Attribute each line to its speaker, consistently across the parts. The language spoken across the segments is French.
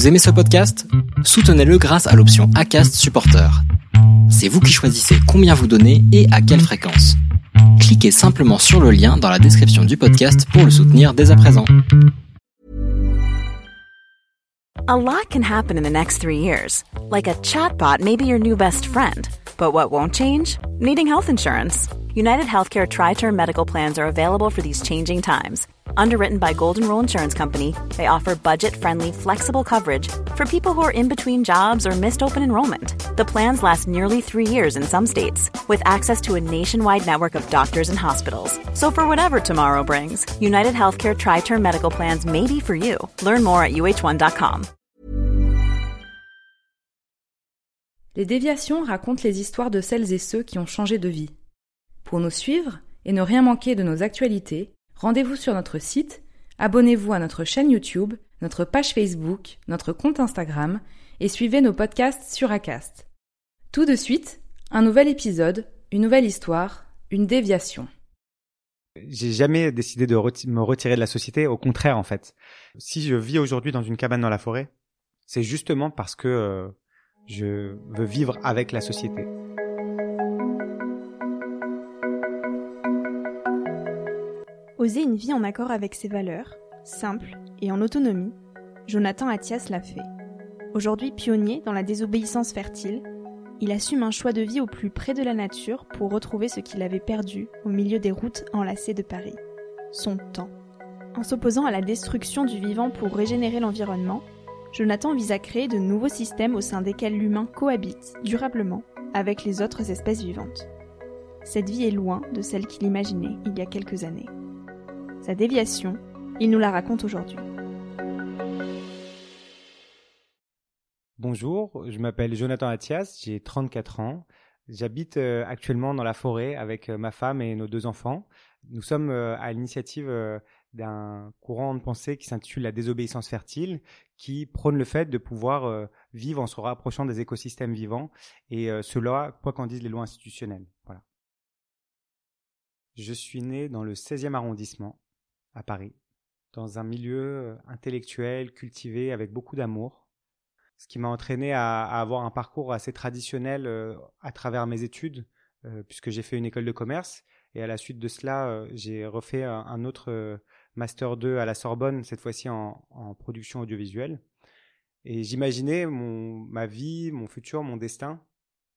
Speaker 1: Vous aimez ce podcast? Soutenez-le grâce à l'option ACAST Supporter. C'est vous qui choisissez combien vous donnez et à quelle fréquence. Cliquez simplement sur le lien dans la description du podcast pour le soutenir dès à présent.
Speaker 2: A lot can happen in the next three years. Like a chatbot may be your new best friend. But what won't change? Needing health insurance. United Healthcare Tri Term Medical Plans are available for these changing times. Underwritten by Golden Rule Insurance Company, they offer budget friendly, flexible coverage for people who are in between jobs or missed open enrollment. The plans last nearly three years in some states, with access to a nationwide network of doctors and hospitals. So, for whatever tomorrow brings, United Healthcare Tri Term Medical Plans may be for you. Learn more at uh1.com.
Speaker 3: Les déviations racontent les histoires de celles et ceux qui ont changé de vie. Pour nous suivre et ne rien manquer de nos actualités, rendez-vous sur notre site, abonnez-vous à notre chaîne YouTube, notre page Facebook, notre compte Instagram et suivez nos podcasts sur Acast. Tout de suite, un nouvel épisode, une nouvelle histoire, une déviation.
Speaker 4: J'ai jamais décidé de me retirer de la société, au contraire en fait. Si je vis aujourd'hui dans une cabane dans la forêt, c'est justement parce que euh, je veux vivre avec la société.
Speaker 5: Oser une vie en accord avec ses valeurs, simple et en autonomie, Jonathan Attias l'a fait. Aujourd'hui pionnier dans la désobéissance fertile, il assume un choix de vie au plus près de la nature pour retrouver ce qu'il avait perdu au milieu des routes enlacées de Paris, son temps. En s'opposant à la destruction du vivant pour régénérer l'environnement, Jonathan vise à créer de nouveaux systèmes au sein desquels l'humain cohabite durablement avec les autres espèces vivantes. Cette vie est loin de celle qu'il imaginait il y a quelques années. Sa déviation, il nous la raconte aujourd'hui.
Speaker 4: Bonjour, je m'appelle Jonathan Attias, j'ai 34 ans. J'habite euh, actuellement dans la forêt avec euh, ma femme et nos deux enfants. Nous sommes euh, à l'initiative d'un courant de pensée qui s'intitule la désobéissance fertile, qui prône le fait de pouvoir vivre en se rapprochant des écosystèmes vivants, et cela, quoi qu'en disent les lois institutionnelles. Voilà. Je suis né dans le 16e arrondissement, à Paris, dans un milieu euh, intellectuel, cultivé, avec beaucoup d'amour, ce qui m'a entraîné à, avoir un parcours assez traditionnel euh, à travers mes études, euh, puisque j'ai fait une école de commerce, et à la suite de cela, j'ai refait un, autre Master 2 à la Sorbonne, cette fois-ci en, en, production audiovisuelle. Et j'imaginais ma vie, mon futur, mon destin,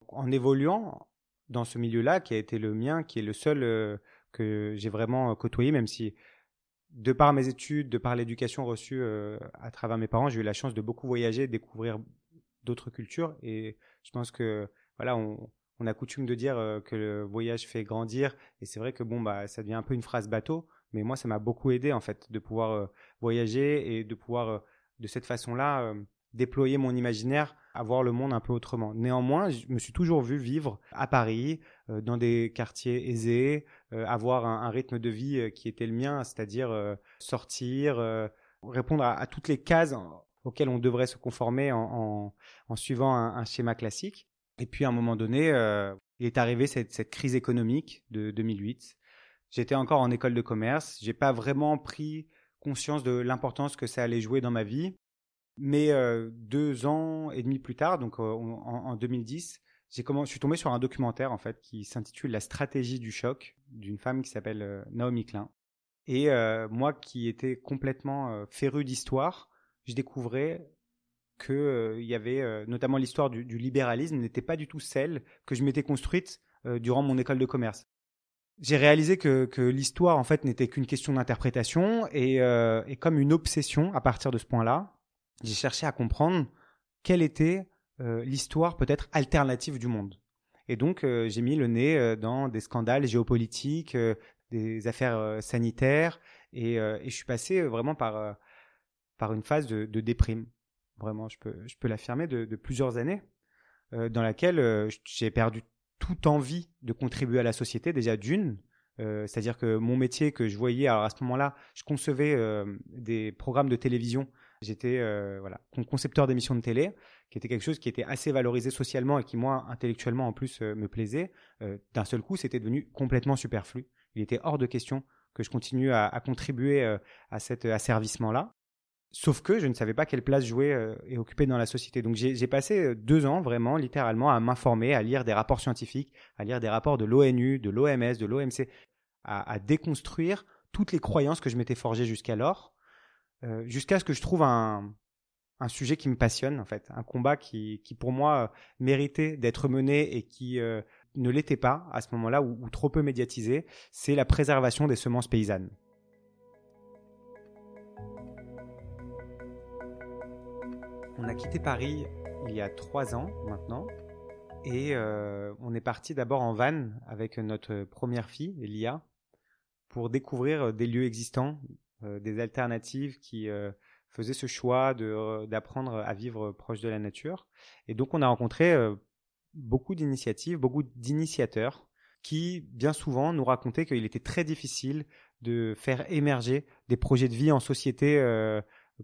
Speaker 4: en évoluant dans ce milieu-là, qui a été le mien, qui est le seul que j'ai vraiment côtoyé, même si de par mes études, de par l'éducation reçue euh, à travers mes parents, j'ai eu la chance de beaucoup voyager, découvrir d'autres cultures. Et je pense que voilà, on, a coutume de dire euh, que le voyage fait grandir. Et c'est vrai que bon, bah, ça devient un peu une phrase bateau. Mais moi, ça m'a beaucoup aidé en fait de pouvoir euh, voyager et de pouvoir de cette façon-là déployer mon imaginaire, à voir le monde un peu autrement. Néanmoins, je me suis toujours vu vivre à Paris, euh, dans des quartiers aisés, euh, avoir un, rythme de vie euh, qui était le mien, c'est-à-dire sortir, répondre à, toutes les cases auxquelles on devrait se conformer en, suivant un, schéma classique. Et puis à un moment donné, il est arrivé cette, cette crise économique de 2008. J'étais encore en école de commerce, j'ai pas vraiment pris conscience de l'importance que ça allait jouer dans ma vie. Mais euh, deux ans et demi plus tard, donc euh, en, 2010, j'ai je suis tombé sur un documentaire en fait qui s'intitule La stratégie du choc d'une femme qui s'appelle euh, Naomi Klein. Et moi qui étais complètement féru d'histoire, je découvrais que il y avait notamment l'histoire du, libéralisme n'était pas du tout celle que je m'étais construite durant mon école de commerce. J'ai réalisé que, l'histoire en fait n'était qu'une question d'interprétation et comme une obsession à partir de ce point-là, j'ai cherché à comprendre quelle était euh, l'histoire peut-être alternative du monde. Et donc, euh, j'ai mis le nez euh, dans des scandales géopolitiques, des affaires sanitaires, et, je suis passé vraiment par, par une phase de, déprime. Vraiment, je peux, je peux l'affirmer, de, de, plusieurs années, dans laquelle j'ai perdu toute envie de contribuer à la société, déjà d'une, c'est-à-dire que mon métier que je voyais, alors à ce moment-là, je concevais des programmes de télévision J'étais euh, voilà, concepteur d'émissions de télé, qui était quelque chose qui était assez valorisé socialement et qui, moi, intellectuellement, en plus, euh, me plaisait. Euh, d'un seul coup, c'était devenu complètement superflu. Il était hors de question que je continue à, contribuer à cet asservissement-là. Sauf que je ne savais pas quelle place jouer et occuper dans la société. Donc j'ai passé deux ans vraiment, littéralement, à m'informer, à lire des rapports scientifiques, à lire des rapports de l'ONU, de l'OMS, de l'OMC, à, déconstruire toutes les croyances que je m'étais forgées jusqu'alors, euh, jusqu'à ce que je trouve un, sujet qui me passionne en fait, un combat qui, pour moi méritait d'être mené et qui ne l'était pas à ce moment-là ou trop peu médiatisé, c'est la préservation des semences paysannes. On a quitté Paris il y a trois ans maintenant. Et euh, on est parti d'abord en van avec notre première fille, Elia, pour découvrir des lieux existants, euh, des alternatives qui euh, faisaient ce choix d'apprendre à vivre proche de la nature. Et donc on a rencontré beaucoup d'initiatives, beaucoup d'initiateurs qui, bien souvent, nous racontaient qu'il était très difficile de faire émerger des projets de vie en société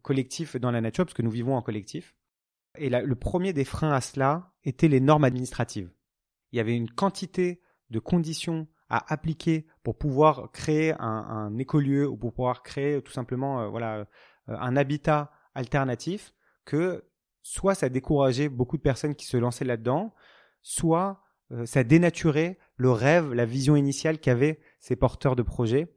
Speaker 4: collectif dans la nature, parce que nous vivons en collectif. Et le premier des freins à cela était les normes administratives. Il y avait une quantité de conditions à appliquer pour pouvoir créer un, écolieu ou pour pouvoir créer tout simplement euh, voilà euh, un habitat alternatif que soit ça décourageait beaucoup de personnes qui se lançaient là-dedans, soit euh, ça dénaturait le rêve, la vision initiale qu'avaient ces porteurs de projets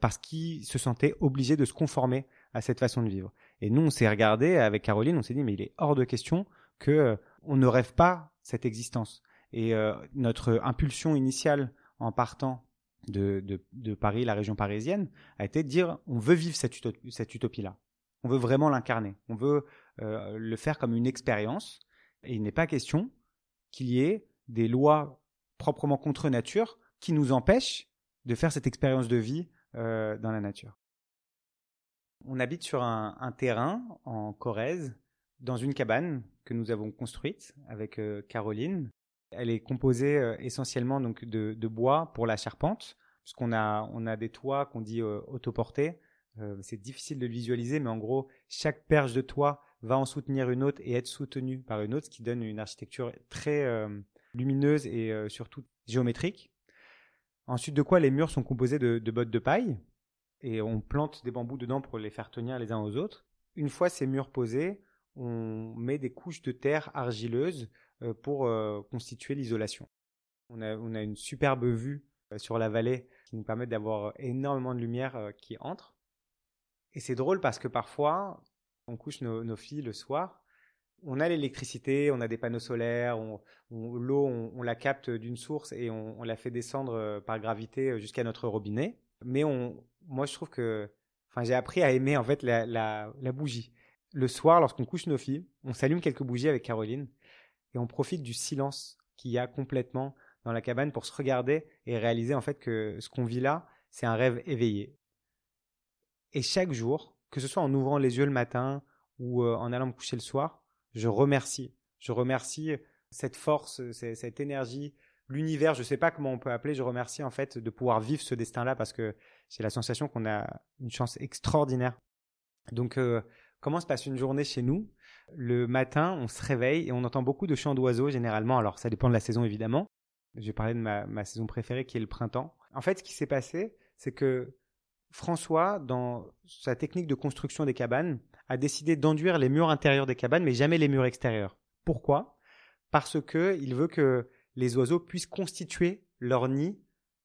Speaker 4: parce qu'ils se sentaient obligés de se conformer à cette façon de vivre. Et nous, on s'est regardé avec Caroline, on s'est dit, mais il est hors de question que on ne rêve pas cette existence. Et notre impulsion initiale en partant de, Paris, la région parisienne, a été de dire, on veut vivre cette, utopie-là. On veut vraiment l'incarner. On veut euh, le faire comme une expérience. Il n'est pas question qu'il y ait des lois proprement contre nature qui nous empêchent de faire cette expérience de vie dans la nature. On habite sur un, terrain en Corrèze, dans une cabane que nous avons construite avec euh, Caroline. Elle est composée euh, essentiellement donc de, bois pour la charpente, puisqu'on a, on a des toits qu'on dit euh, autoportés. c'est difficile de le visualiser, mais en gros, chaque perche de toit va en soutenir une autre et être soutenue par une autre, ce qui donne une architecture très lumineuse et surtout géométrique. Ensuite de quoi les murs sont composés de, de bottes de paille, et on plante des bambous dedans pour les faire tenir les uns aux autres. Une fois ces murs posés, on met des couches de terre argileuse euh, pour euh, constituer l'isolation. On a, une superbe vue euh, sur la vallée qui nous permet d'avoir énormément de lumière qui entre. Et c'est drôle parce que parfois, on couche nos, filles le soir, on a l'électricité, on a des panneaux solaires, l'eau, on, la capte d'une source et on, la fait descendre par gravité jusqu'à notre robinet. Mais on, moi, je trouve que, j'ai appris à aimer en fait la, la bougie. Le soir, lorsqu'on couche nos filles, on s'allume quelques bougies avec Caroline et on profite du silence qu'il y a complètement dans la cabane pour se regarder et réaliser en fait que ce qu'on vit là, c'est un rêve éveillé. Et chaque jour, que ce soit en ouvrant les yeux le matin ou euh, en allant me coucher le soir, je remercie. Je remercie cette force, cette énergie, l'univers, je ne sais pas comment on peut appeler, je remercie en fait de pouvoir vivre ce destin-là parce que j'ai la sensation qu'on a une chance extraordinaire. Donc, euh, comment se passe une journée chez nous? Le matin, on se réveille et on entend beaucoup de chants d'oiseaux généralement. Alors, ça dépend de la saison évidemment. Je vais parler de ma, ma saison préférée qui est le printemps. En fait, ce qui s'est passé, c'est que François, dans sa technique de construction des cabanes, a décidé d'enduire les murs intérieurs des cabanes, mais jamais les murs extérieurs. Pourquoi? Parce que il veut que les oiseaux puissent constituer leur nid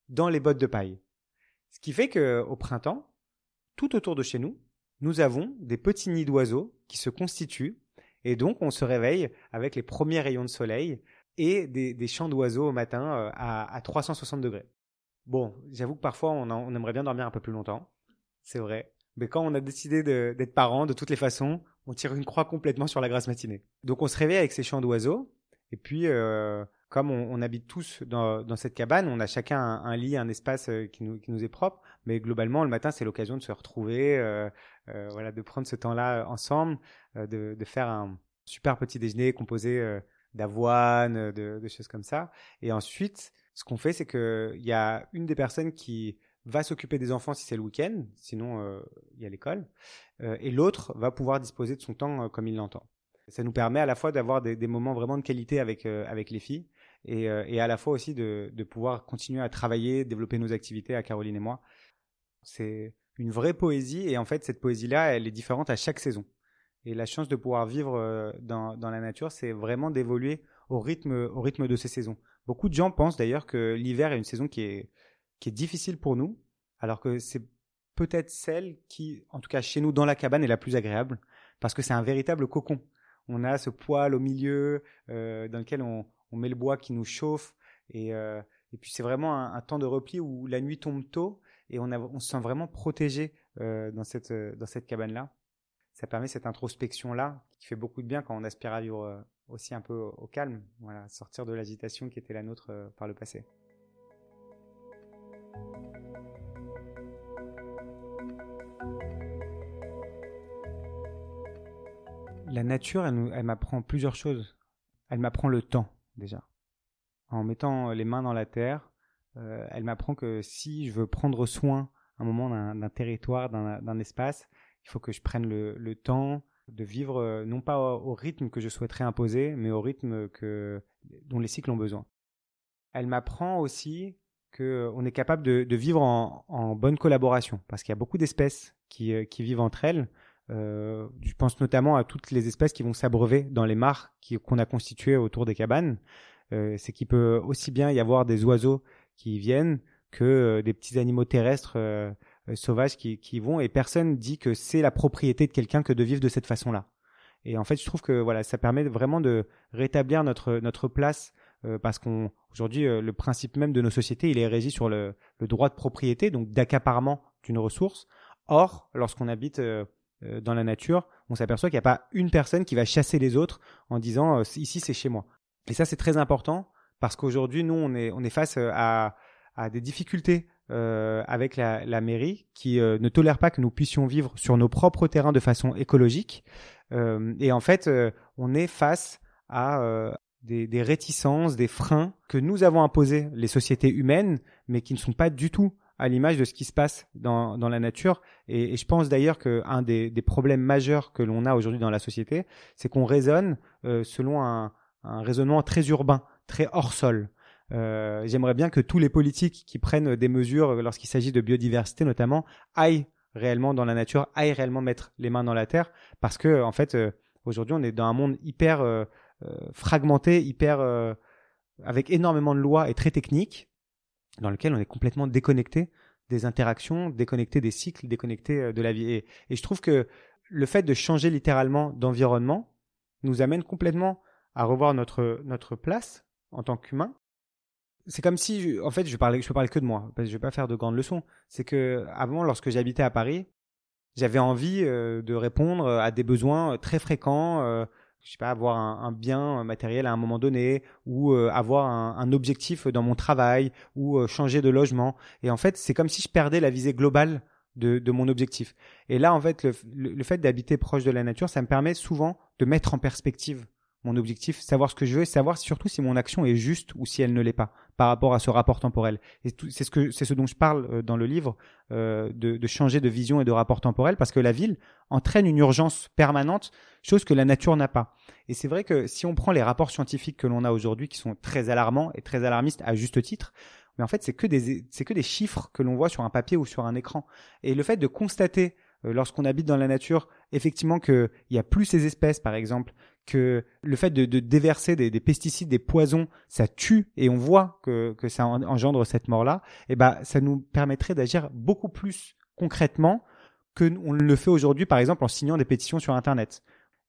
Speaker 4: dans les bottes de paille. Ce qui fait qu'au printemps, tout autour de chez nous, nous avons des petits nids d'oiseaux qui se constituent et donc on se réveille avec les premiers rayons de soleil et des, chants d'oiseaux au matin euh, à, 360 degrés. Bon, j'avoue que parfois on, aimerait bien dormir un peu plus longtemps, c'est vrai. Mais quand on a décidé d'être parents, de toutes les façons, on tire une croix complètement sur la grasse matinée. Donc on se réveille avec ces chants d'oiseaux et puis euh, comme on, habite tous dans, cette cabane, on a chacun un, lit, un espace euh, qui nous, est propre, mais globalement, le matin, c'est l'occasion de se retrouver, voilà, de prendre ce temps-là ensemble, de, de, faire un super petit déjeuner composé d'avoine, de, de, choses comme ça. Et ensuite, ce qu'on fait, c'est qu'il y a une des personnes qui va s'occuper des enfants si c'est le week-end, sinon il y a l'école, et l'autre va pouvoir disposer de son temps comme il l'entend. Ça nous permet à la fois d'avoir des, des, moments vraiment de qualité avec, avec les filles, euh, et, à la fois aussi de, pouvoir continuer à travailler, développer nos activités à Caroline et moi. C'est une vraie poésie. Et en fait, cette poésie-là, elle est différente à chaque saison. Et la chance de pouvoir vivre euh, dans, dans la nature, c'est vraiment d'évoluer au rythme, au rythme de ces saisons. Beaucoup de gens pensent d'ailleurs que l'hiver est une saison qui est, qui est difficile pour nous, alors que c'est peut-être celle qui, en tout cas chez nous dans la cabane, est la plus agréable, parce que c'est un véritable cocon. On a ce poêle au milieu euh, dans lequel on, on, met le bois qui nous chauffe, et, euh, et puis c'est vraiment un, un, temps de repli où la nuit tombe tôt, et on, se sent vraiment protégé euh, dans cette, dans cette cabane-là. Ça permet cette introspection-là, qui fait beaucoup de bien quand on aspire à vivre euh, aussi un peu au calme, voilà, sortir de l'agitation qui était la nôtre euh, par le passé. La nature, elle, m'apprend plusieurs choses. Elle m'apprend le temps, déjà. En mettant les mains dans la terre, euh, elle m'apprend que si je veux prendre soin un moment d'un territoire, d'un espace, il faut que je prenne le, temps, de vivre euh, non pas au, rythme que je souhaiterais imposer, mais au rythme que, dont les cycles ont besoin. Elle m'apprend aussi qu'on euh, est capable de, vivre en, bonne collaboration, parce qu'il y a beaucoup d'espèces qui, euh, vivent entre elles. Euh, je pense notamment à toutes les espèces qui vont s'abreuver dans les mares qu'on a constituées autour des cabanes. Euh, C'est qu'il peut aussi bien y avoir des oiseaux qui viennent que des petits animaux terrestres euh, sauvages qui, qui vont et personne dit que c'est la propriété de quelqu'un que de vivre de cette façon-là. Et en fait, je trouve que voilà, ça permet vraiment de rétablir notre notre place euh, parce qu'on aujourd'hui euh, le principe même de nos sociétés, il est régi sur le, le droit de propriété, donc d'accaparement d'une ressource. Or, lorsqu'on habite dans la nature, on s'aperçoit qu'il n'y a pas une personne qui va chasser les autres en disant ici c'est chez moi. Et ça c'est très important parce qu'aujourd'hui nous on est on est face à à des difficultés euh, avec la, la, mairie qui euh, ne tolère pas que nous puissions vivre sur nos propres terrains de façon écologique. Euh, et en fait, euh, on est face à euh, des, des, réticences, des freins que nous avons imposés les sociétés humaines, mais qui ne sont pas du tout à l'image de ce qui se passe dans, dans la nature. Et, et je pense d'ailleurs qu'un des, des, problèmes majeurs que l'on a aujourd'hui dans la société, c'est qu'on raisonne selon un, un raisonnement très urbain, très hors sol. Euh, j'aimerais bien que tous les politiques qui prennent des mesures lorsqu'il s'agit de biodiversité notamment aillent réellement dans la nature, aillent réellement mettre les mains dans la terre, parce que en fait euh, aujourd'hui on est dans un monde hyper euh, fragmenté, hyper avec énormément de lois et très techniques, dans lequel on est complètement déconnecté des interactions, déconnecté des cycles, déconnecté de la vie. Et, et je trouve que le fait de changer littéralement d'environnement nous amène complètement à revoir notre notre place en tant qu'humain c'est comme si, en fait, je parlais, je peux parler que de moi, parce que je vais pas faire de grandes leçons. C'est que avant, lorsque j'habitais à Paris, j'avais envie euh, de répondre à des besoins euh, très fréquents. Euh, je sais pas, avoir un, bien matériel à un moment donné, ou euh, avoir un, objectif dans mon travail, ou euh, changer de logement. Et en fait, c'est comme si je perdais la visée globale de, mon objectif. Et là, en fait, le fait d'habiter proche de la nature, ça me permet souvent de mettre en perspective mon objectif, savoir ce que je veux et savoir surtout si mon action est juste ou si elle ne l'est pas par rapport à ce rapport temporel. Et c'est ce que dont je parle euh, dans le livre euh, de, changer de vision et de rapport temporel parce que la ville entraîne une urgence permanente, chose que la nature n'a pas. Et c'est vrai que si on prend les rapports scientifiques que l'on a aujourd'hui qui sont très alarmants et très alarmistes à juste titre, mais en fait c'est que des c'est que des chiffres que l'on voit sur un papier ou sur un écran. Et le fait de constater euh, lorsqu'on habite dans la nature, effectivement qu'il y a plus ces espèces, par exemple, que le fait de, déverser des, des, pesticides, des poisons, ça tue et on voit que, que ça engendre cette mort-là, et eh ben ça nous permettrait d'agir beaucoup plus concrètement que on le fait aujourd'hui, par exemple, en signant des pétitions sur Internet.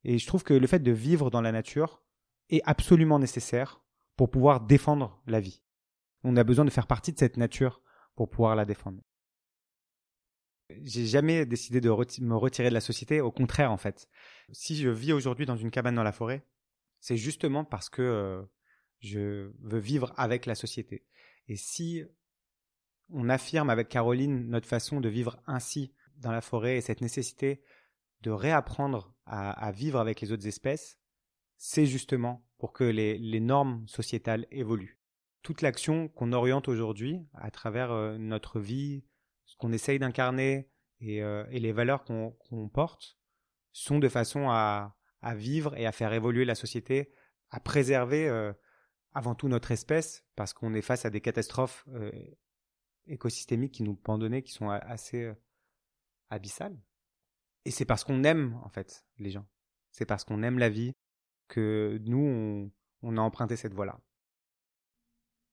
Speaker 4: Et je trouve que le fait de vivre dans la nature est absolument nécessaire pour pouvoir défendre la vie. On a besoin de faire partie de cette nature pour pouvoir la défendre j'ai jamais décidé de me retirer de la société. Au contraire, en fait, si je vis aujourd'hui dans une cabane dans la forêt, c'est justement parce que euh, je veux vivre avec la société. Et si on affirme avec Caroline notre façon de vivre ainsi dans la forêt et cette nécessité de réapprendre à, vivre avec les autres espèces, c'est justement pour que les, les, normes sociétales évoluent. Toute l'action qu'on oriente aujourd'hui à travers euh, notre vie, ce qu'on essaye d'incarner et, euh, les valeurs qu'on qu porte sont de façon à, vivre et à faire évoluer la société, à préserver euh, avant tout notre espèce, parce qu'on est face à des catastrophes euh, écosystémiques qui nous pendonnaient, qui sont assez, abyssal. Et c'est parce qu'on aime, en fait, les gens. C'est parce qu'on aime la vie que nous, on, a emprunté cette voie-là.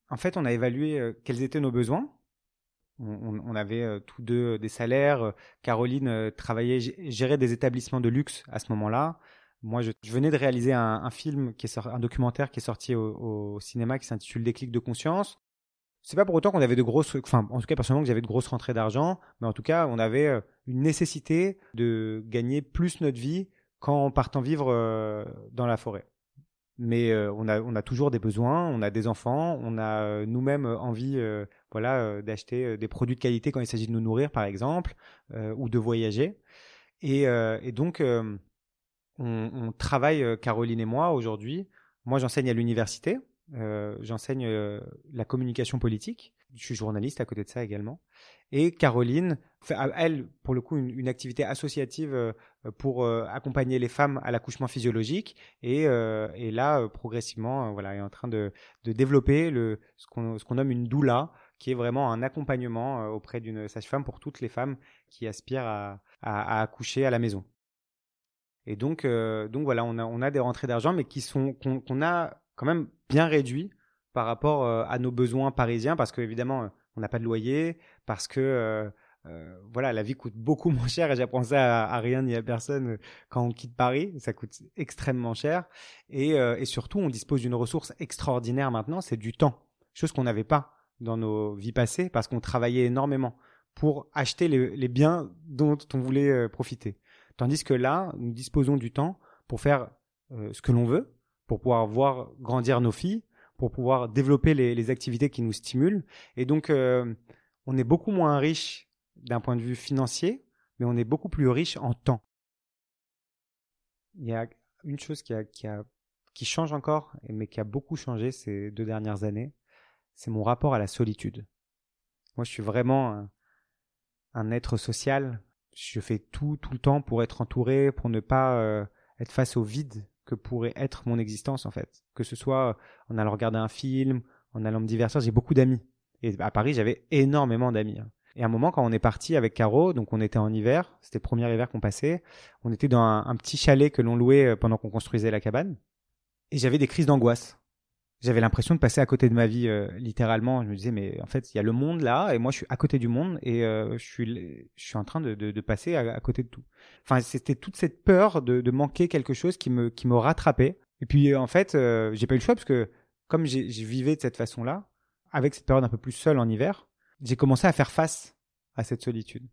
Speaker 4: En fait, on a évalué quels étaient nos besoins. On, avait euh, tous deux des salaires. Caroline travaillait, gérait des établissements de luxe à ce moment-là. Moi, je, venais de réaliser un, film, qui est un documentaire qui est sorti au, cinéma qui s'intitule Déclic de conscience, c'est pas pour autant qu'on avait de grosses, en tout cas, personnellement, que j'avais de grosses rentrées d'argent, mais en tout cas, on avait euh, une nécessité de gagner plus notre vie qu'en partant vivre euh, dans la forêt. Mais euh, on a, on a toujours des besoins, on a des enfants, on a nous-mêmes envie, voilà, d'acheter des produits de qualité quand il s'agit de nous nourrir, par exemple, ou de voyager. Et, donc, on, travaille, Caroline et moi, aujourd'hui. Moi, j'enseigne à l'université, euh, j'enseigne euh, la communication politique. Je suis journaliste à côté de ça également. Et Caroline, fait, elle, pour le coup, une, activité associative euh, pour accompagner les femmes à l'accouchement physiologique. Et, et là, progressivement, voilà, est en train de, développer ce qu'on nomme une doula, qui est vraiment un accompagnement auprès d'une sage-femme pour toutes les femmes qui aspirent à, accoucher à la maison. Et donc, donc voilà, on a, des rentrées d'argent, mais qui sont qu'on a quand même bien réduit par rapport euh, à nos besoins parisiens, parce qu'évidemment, euh, on n'a pas de loyer, parce que euh, voilà, la vie coûte beaucoup moins cher et j'apprends ça à, rien ni à personne quand on quitte Paris, ça coûte extrêmement cher et, surtout on dispose d'une ressource extraordinaire maintenant, c'est du temps, chose qu'on n'avait pas dans nos vies passées parce qu'on travaillait énormément pour acheter les, biens dont on voulait profiter. Tandis que là, nous disposons du temps pour faire ce que l'on veut, pour pouvoir voir grandir nos filles, pour pouvoir développer les, activités qui nous stimulent. Et donc, euh, on est beaucoup moins riche d'un point de vue financier, mais on est beaucoup plus riche en temps. Il y a une chose qui, qui, a, qui change encore, mais qui a beaucoup changé ces deux dernières années, c'est mon rapport à la solitude. Moi, je suis vraiment un, un, être social. Je fais tout, tout le temps pour être entouré, pour ne pas euh, être face au vide que pourrait être mon existence en fait. Que ce soit en allant regarder un film, en allant me divertir, j'ai beaucoup d'amis. Et à Paris, j'avais énormément d'amis. Hein. Et à un moment, quand on est parti avec Caro, donc on était en hiver, c'était le premier hiver qu'on passait, on était dans un petit chalet que l'on louait euh, pendant qu'on construisait la cabane, et j'avais des crises d'angoisse j'avais l'impression de passer à côté de ma vie euh, littéralement. Je me disais mais en fait il y a le monde là et moi je suis à côté du monde et euh, je suis je suis en train de, de, passer à, côté de tout. Enfin c'était toute cette peur de, de, manquer quelque chose qui me qui me rattrapait. Et puis en fait euh, j'ai pas eu le choix parce que comme j'ai vivais de cette façon là, avec cette période un peu plus seule en hiver, j'ai commencé à faire face à cette solitude.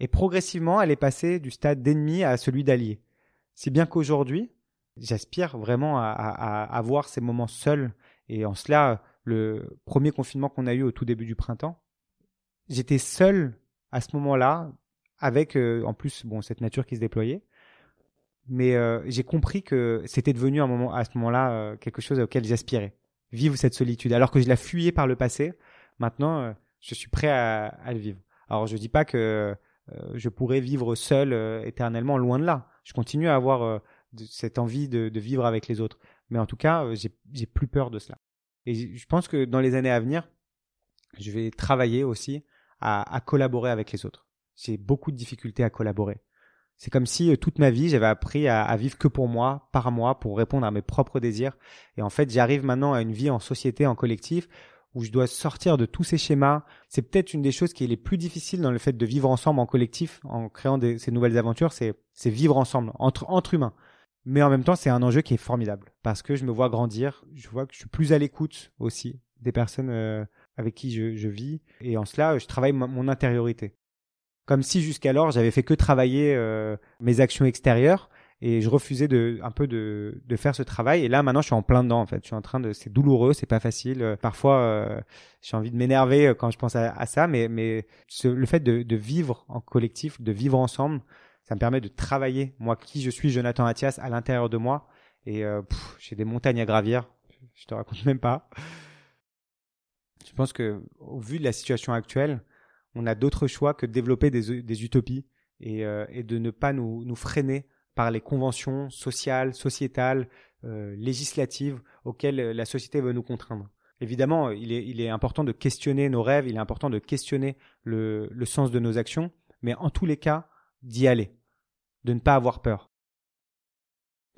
Speaker 4: Et progressivement elle est passée du stade d'ennemi à celui d'allié. Si bien qu'aujourd'hui J'aspire vraiment à, avoir ces moments seuls. Et en cela, le premier confinement qu'on a eu au tout début du printemps, j'étais seul à ce moment-là, avec euh, en plus bon cette nature qui se déployait. Mais euh, j'ai compris que c'était devenu un moment, à ce moment-là euh, quelque chose auquel j'aspirais. Vivre cette solitude. Alors que je la fuyais par le passé, maintenant je suis prêt à, le vivre. Alors je dis pas que je pourrais vivre seul éternellement, loin de là. Je continue à avoir cette envie de, vivre avec les autres. Mais en tout cas, euh, j'ai plus peur de cela. Et je pense que dans les années à venir, je vais travailler aussi à, collaborer avec les autres. J'ai beaucoup de difficultés à collaborer. C'est comme si euh, toute ma vie, j'avais appris à, vivre que pour moi, par moi, pour répondre à mes propres désirs. Et en fait, j'arrive maintenant à une vie en société, en collectif, où je dois sortir de tous ces schémas. C'est peut-être une des choses qui est les plus difficiles dans le fait de vivre ensemble en collectif, en créant ces nouvelles aventures, c'est vivre ensemble, entre, entre humains. Mais en même temps, c'est un enjeu qui est formidable parce que je me vois grandir, je vois que je suis plus à l'écoute aussi des personnes euh, avec qui je, je, vis. Et en cela, je travaille mon intériorité. Comme si jusqu'alors, j'avais fait que travailler euh, mes actions extérieures et je refusais de un peu de, de faire ce travail. Et là maintenant je suis en plein dedans en fait. Je suis en train de c'est douloureux c'est pas facile. Euh, parfois j'ai envie de m'énerver quand je pense à, à ça. Mais mais le fait de, de vivre en collectif de vivre ensemble ça me permet de travailler, moi qui je suis, Jonathan Mathias, à l'intérieur de moi. Et euh, j'ai des montagnes à gravir, je te raconte même pas. Je pense que au vu de la situation actuelle, on a d'autres choix que de développer des, utopies et, euh, et, de ne pas nous, nous, freiner par les conventions sociales, sociétales, euh, législatives auxquelles la société veut nous contraindre. Évidemment, il est, il est important de questionner nos rêves, il est important de questionner le, le sens de nos actions, mais en tous les cas, d'y aller, de ne pas avoir peur.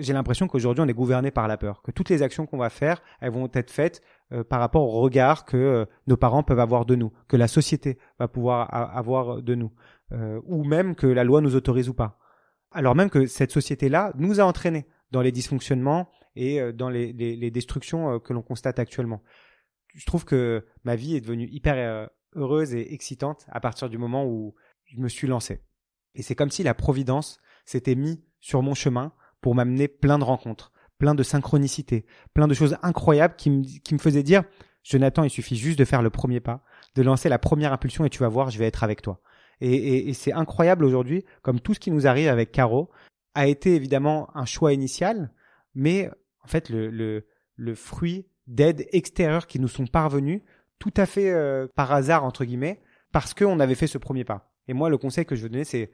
Speaker 4: J'ai l'impression qu'aujourd'hui, on est gouverné par la peur, que toutes les actions qu'on va faire, elles vont être faites euh, par rapport au regard que euh, nos parents peuvent avoir de nous, que la société va pouvoir avoir de nous, euh, ou même que la loi nous autorise ou pas. Alors même que cette société-là nous a entraînés dans les dysfonctionnements et dans les, les destructions que l'on constate actuellement. Je trouve que ma vie est devenue hyper heureuse et excitante à partir du moment où je me suis lancé. Et c'est comme si la Providence s'était mis sur mon chemin pour m'amener plein de rencontres, plein de synchronicités, plein de choses incroyables qui me, qui me faisaient dire, Jonathan, il suffit juste de faire le premier pas, de lancer la première impulsion et tu vas voir, je vais être avec toi. Et, et, c'est incroyable aujourd'hui, comme tout ce qui nous arrive avec Caro a été évidemment un choix initial, mais en fait le, le, le fruit d'aides extérieures qui nous sont parvenues tout à fait euh, par hasard entre guillemets, parce qu'on avait fait ce premier pas. Et moi, le conseil que je veux donner, c'est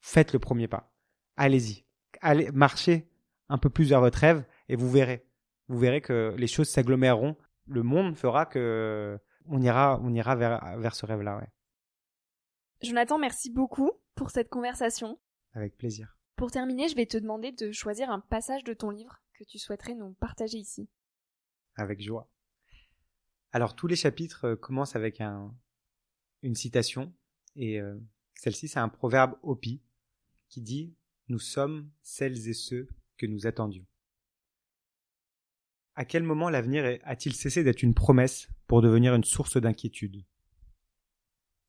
Speaker 4: faites le premier pas. Allez-y. Allez, marchez un peu plus vers votre rêve et vous verrez. Vous verrez que les choses s'aggloméreront. Le monde fera que on ira, on ira vers, vers ce rêve-là, ouais.
Speaker 5: Jonathan, merci beaucoup pour cette conversation.
Speaker 4: Avec plaisir.
Speaker 5: Pour terminer, je vais te demander de choisir un passage de ton livre que tu souhaiterais nous partager ici.
Speaker 4: Avec joie. Alors tous les chapitres euh, commencent avec un, une citation et euh, celle-ci, c'est un proverbe Hopi qui dit Nous sommes celles et ceux que nous attendions. À quel moment l'avenir a-t-il cessé d'être une promesse pour devenir une source d'inquiétude?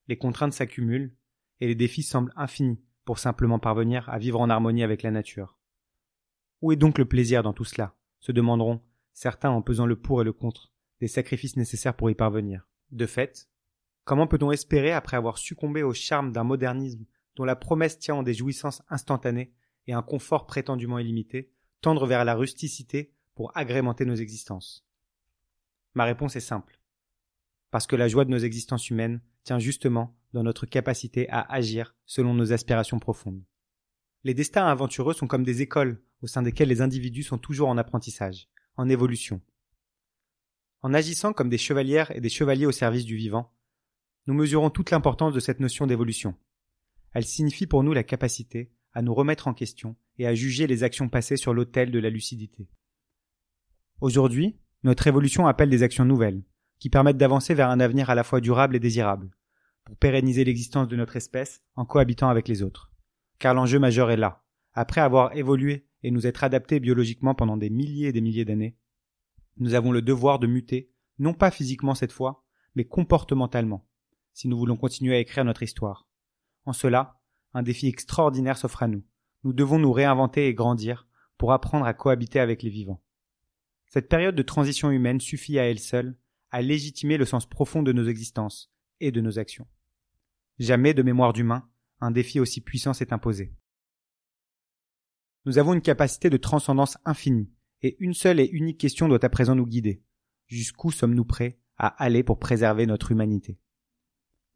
Speaker 4: Les contraintes s'accumulent et les défis semblent infinis pour simplement parvenir à vivre en harmonie avec la nature. Où est donc le plaisir dans tout cela? se demanderont certains en pesant le pour et le contre des sacrifices nécessaires pour y parvenir. De fait, Comment peut-on espérer, après avoir succombé au charme d'un modernisme dont la promesse tient en des jouissances instantanées et un confort prétendument illimité, tendre vers la rusticité pour agrémenter nos existences Ma réponse est simple. Parce que la joie de nos existences humaines tient justement dans notre capacité à agir selon nos aspirations profondes. Les destins aventureux sont comme des écoles au sein desquelles les individus sont toujours en apprentissage, en évolution. En agissant comme des chevalières et des chevaliers au service du vivant, nous mesurons toute l'importance de cette notion d'évolution. Elle signifie pour nous la capacité à nous remettre en question et à juger les actions passées sur l'autel de la lucidité. Aujourd'hui, notre évolution appelle des actions nouvelles, qui permettent d'avancer vers un avenir à la fois durable et désirable, pour pérenniser l'existence de notre espèce en cohabitant avec les autres. Car l'enjeu majeur est là. Après avoir évolué et nous être adaptés biologiquement pendant des milliers et des milliers d'années, nous avons le devoir de muter, non pas physiquement cette fois, mais comportementalement, si nous voulons continuer à écrire notre histoire. En cela, un défi extraordinaire s'offre à nous. Nous devons nous réinventer et grandir pour apprendre à cohabiter avec les vivants. Cette période de transition humaine suffit à elle seule à légitimer le sens profond de nos existences et de nos actions. Jamais de mémoire d'humain, un défi aussi puissant s'est imposé. Nous avons une capacité de transcendance infinie, et une seule et unique question doit à présent nous guider. Jusqu'où sommes-nous prêts à aller pour préserver notre humanité?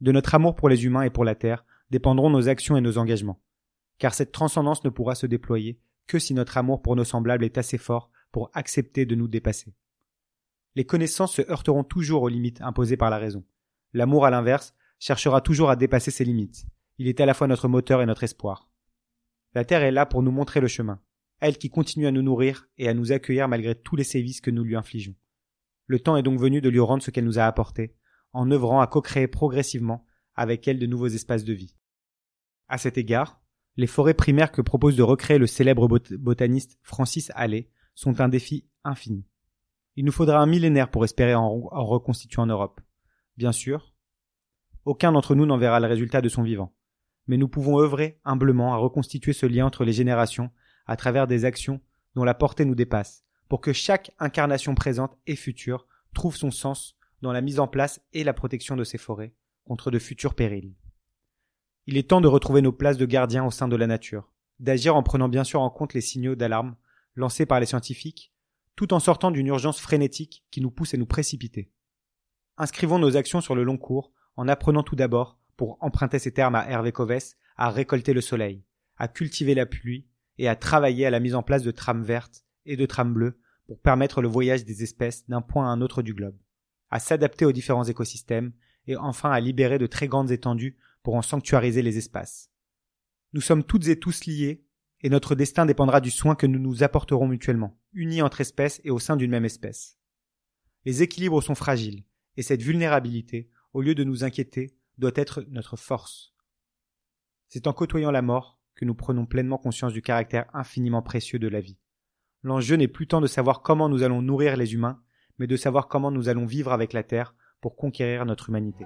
Speaker 4: De notre amour pour les humains et pour la Terre dépendront nos actions et nos engagements. Car cette transcendance ne pourra se déployer que si notre amour pour nos semblables est assez fort pour accepter de nous dépasser. Les connaissances se heurteront toujours aux limites imposées par la raison. L'amour, à l'inverse, cherchera toujours à dépasser ses limites. Il est à la fois notre moteur et notre espoir. La Terre est là pour nous montrer le chemin, elle qui continue à nous nourrir et à nous accueillir malgré tous les sévices que nous lui infligeons. Le temps est donc venu de lui rendre ce qu'elle nous a apporté, en œuvrant à co-créer progressivement avec elle de nouveaux espaces de vie. À cet égard, les forêts primaires que propose de recréer le célèbre botaniste Francis Allais sont un défi infini. Il nous faudra un millénaire pour espérer en, en reconstituer en Europe. Bien sûr, aucun d'entre nous n'en verra le résultat de son vivant, mais nous pouvons œuvrer humblement à reconstituer ce lien entre les générations à travers des actions dont la portée nous dépasse, pour que chaque incarnation présente et future trouve son sens dans la mise en place et la protection de ces forêts contre de futurs périls. Il est temps de retrouver nos places de gardiens au sein de la nature, d'agir en prenant bien sûr en compte les signaux d'alarme lancés par les scientifiques, tout en sortant d'une urgence frénétique qui nous pousse à nous précipiter. Inscrivons nos actions sur le long cours en apprenant tout d'abord, pour emprunter ces termes à Hervé Covès, à récolter le soleil, à cultiver la pluie et à travailler à la mise en place de trames vertes et de trames bleues pour permettre le voyage des espèces d'un point à un autre du globe à s'adapter aux différents écosystèmes et enfin à libérer de très grandes étendues pour en sanctuariser les espaces. Nous sommes toutes et tous liés, et notre destin dépendra du soin que nous nous apporterons mutuellement, unis entre espèces et au sein d'une même espèce. Les équilibres sont fragiles, et cette vulnérabilité, au lieu de nous inquiéter, doit être notre force. C'est en côtoyant la mort que nous prenons pleinement conscience du caractère infiniment précieux de la vie. L'enjeu n'est plus tant de savoir comment nous allons nourrir les humains, mais de savoir comment nous allons vivre avec la Terre pour conquérir notre humanité.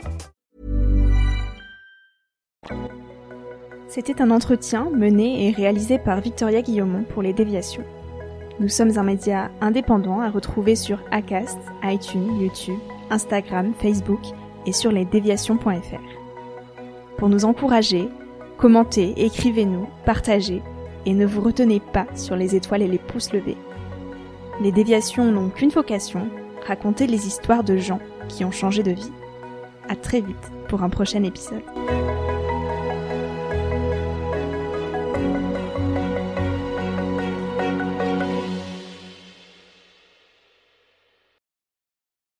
Speaker 5: C'était un entretien mené et réalisé par Victoria Guillaumont pour les déviations. Nous sommes un média indépendant à retrouver sur Acast, iTunes, YouTube, Instagram, Facebook et sur lesdéviations.fr. Pour nous encourager, commentez, écrivez-nous, partagez et ne vous retenez pas sur les étoiles et les pouces levés. Les déviations n'ont qu'une vocation, raconter les histoires de gens qui ont changé de vie. À très vite pour un prochain épisode.